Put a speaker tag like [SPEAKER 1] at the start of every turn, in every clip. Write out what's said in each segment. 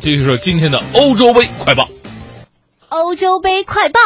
[SPEAKER 1] 继续说今天的欧洲杯快报。
[SPEAKER 2] 欧洲杯快报。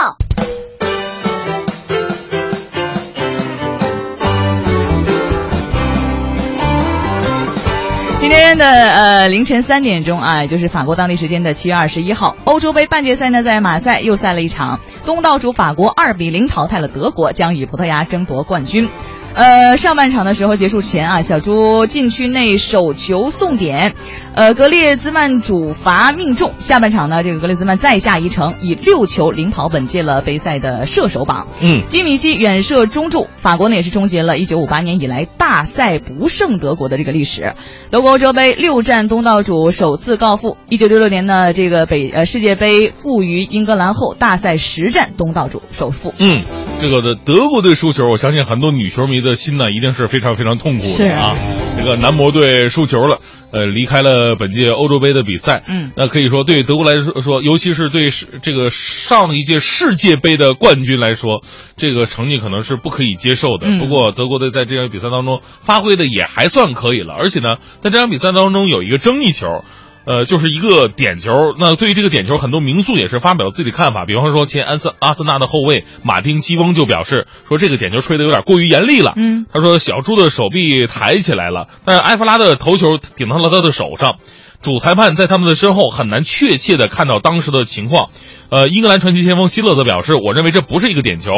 [SPEAKER 3] 今天的呃凌晨三点钟啊，就是法国当地时间的七月二十一号，欧洲杯半决赛呢在马赛又赛了一场，东道主法国二比零淘汰了德国，将与葡萄牙争夺冠军。呃，上半场的时候结束前啊，小猪禁区内手球送点，呃，格列兹曼主罚命中。下半场呢，这个格列兹曼再下一城，以六球领跑本届了杯赛的射手榜。
[SPEAKER 1] 嗯，
[SPEAKER 3] 基米希远射中柱，法国呢也是终结了1958年以来大赛不胜德国的这个历史。德国欧洲杯六战东道主首次告负。1966年呢，这个北呃世界杯负于英格兰后，大赛十战东道主首负。
[SPEAKER 1] 嗯，这个的德国队输球，我相信很多女球迷的心呢一定是非常非常痛苦
[SPEAKER 3] 是
[SPEAKER 1] 的啊。这个男模队输球了，呃，离开了本届欧洲杯的比赛。
[SPEAKER 3] 嗯
[SPEAKER 1] 那可以说对德国来说说，尤其是对世这个上一届世界杯的冠军来说，这个成绩可能是不可以接受的。
[SPEAKER 3] 嗯
[SPEAKER 1] 不过德国队在这场比赛当中发挥的也还算可以了，而且呢，在这场比赛当中有一个争议球。呃，就是一个点球。那对于这个点球，很多名宿也是发表了自己的看法。比方说，前安森阿森纳的后卫马丁基翁就表示说，这个点球吹得有点过于严厉了。
[SPEAKER 3] 嗯，
[SPEAKER 1] 他说小猪的手臂抬起来了，但是埃弗拉的头球顶到了他的手上。主裁判在他们的身后很难确切的看到当时的情况。呃，英格兰传奇前锋希勒则表示，我认为这不是一个点球。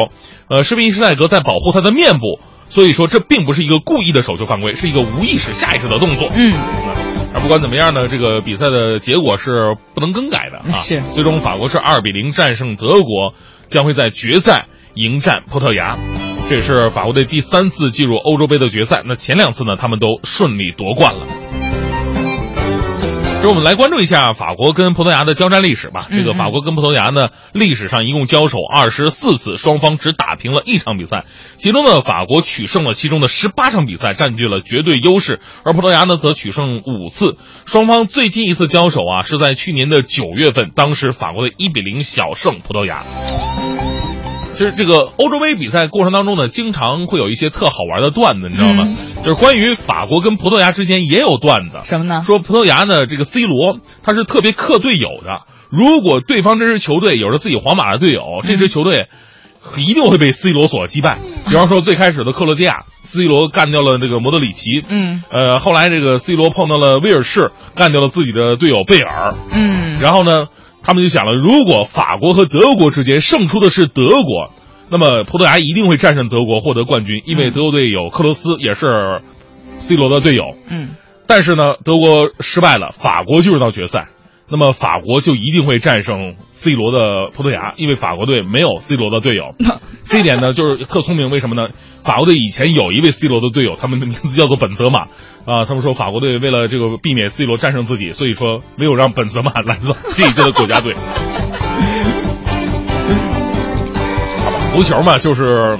[SPEAKER 1] 呃，施宾施泰格在保护他的面部，所以说这并不是一个故意的手球犯规，是一个无意识、下意识的动作。
[SPEAKER 3] 嗯，
[SPEAKER 1] 而不管怎么样呢，这个比赛的结果是不能更改的啊。
[SPEAKER 3] 是
[SPEAKER 1] 最终法国是二比零战胜德国，将会在决赛迎战葡萄牙。这也是法国队第三次进入欧洲杯的决赛。那前两次呢，他们都顺利夺冠了。这我们来关注一下法国跟葡萄牙的交战历史吧。这个法国跟葡萄牙呢，历史上一共交手二十四次，双方只打平了一场比赛。其中呢，法国取胜了其中的十八场比赛，占据了绝对优势，而葡萄牙呢则取胜五次。双方最近一次交手啊，是在去年的九月份，当时法国的一比零小胜葡萄牙。其实这个欧洲杯比赛过程当中呢，经常会有一些特好玩的段子，你知道吗？就是关于法国跟葡萄牙之间也有段子。
[SPEAKER 3] 什么呢？
[SPEAKER 1] 说葡萄牙的，这个 C 罗他是特别克队友的。如果对方这支球队有着自己皇马的队友，这支球队一定会被 C 罗所击败。比方说最开始的克罗地亚，C 罗干掉了这个莫德里奇。
[SPEAKER 3] 嗯
[SPEAKER 1] 呃，后来这个 C 罗碰到了威尔士，干掉了自己的队友贝尔。
[SPEAKER 3] 嗯，
[SPEAKER 1] 然后呢，他们就想了，如果法国和德国之间胜出的是德国，那么葡萄牙一定会战胜德国，获得冠军，因为德国队有克罗斯，也是 C 罗的队友。
[SPEAKER 3] 嗯
[SPEAKER 1] 但是呢，德国失败了，法国进入到决赛，那么法国就一定会战胜 C 罗的葡萄牙，因为法国队没有 C 罗的队友。这一点呢，就是特聪明。为什么呢？法国队以前有一位 C 罗的队友，他们的名字叫做本泽马啊。他们说法国队为了这个避免 C 罗战胜自己，所以说没有让本泽马来到这一届的国家队。足球嘛，就是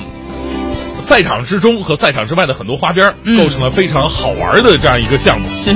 [SPEAKER 1] 赛场之中和赛场之外的很多花边构成了非常好玩的这样一个项目。
[SPEAKER 3] 是。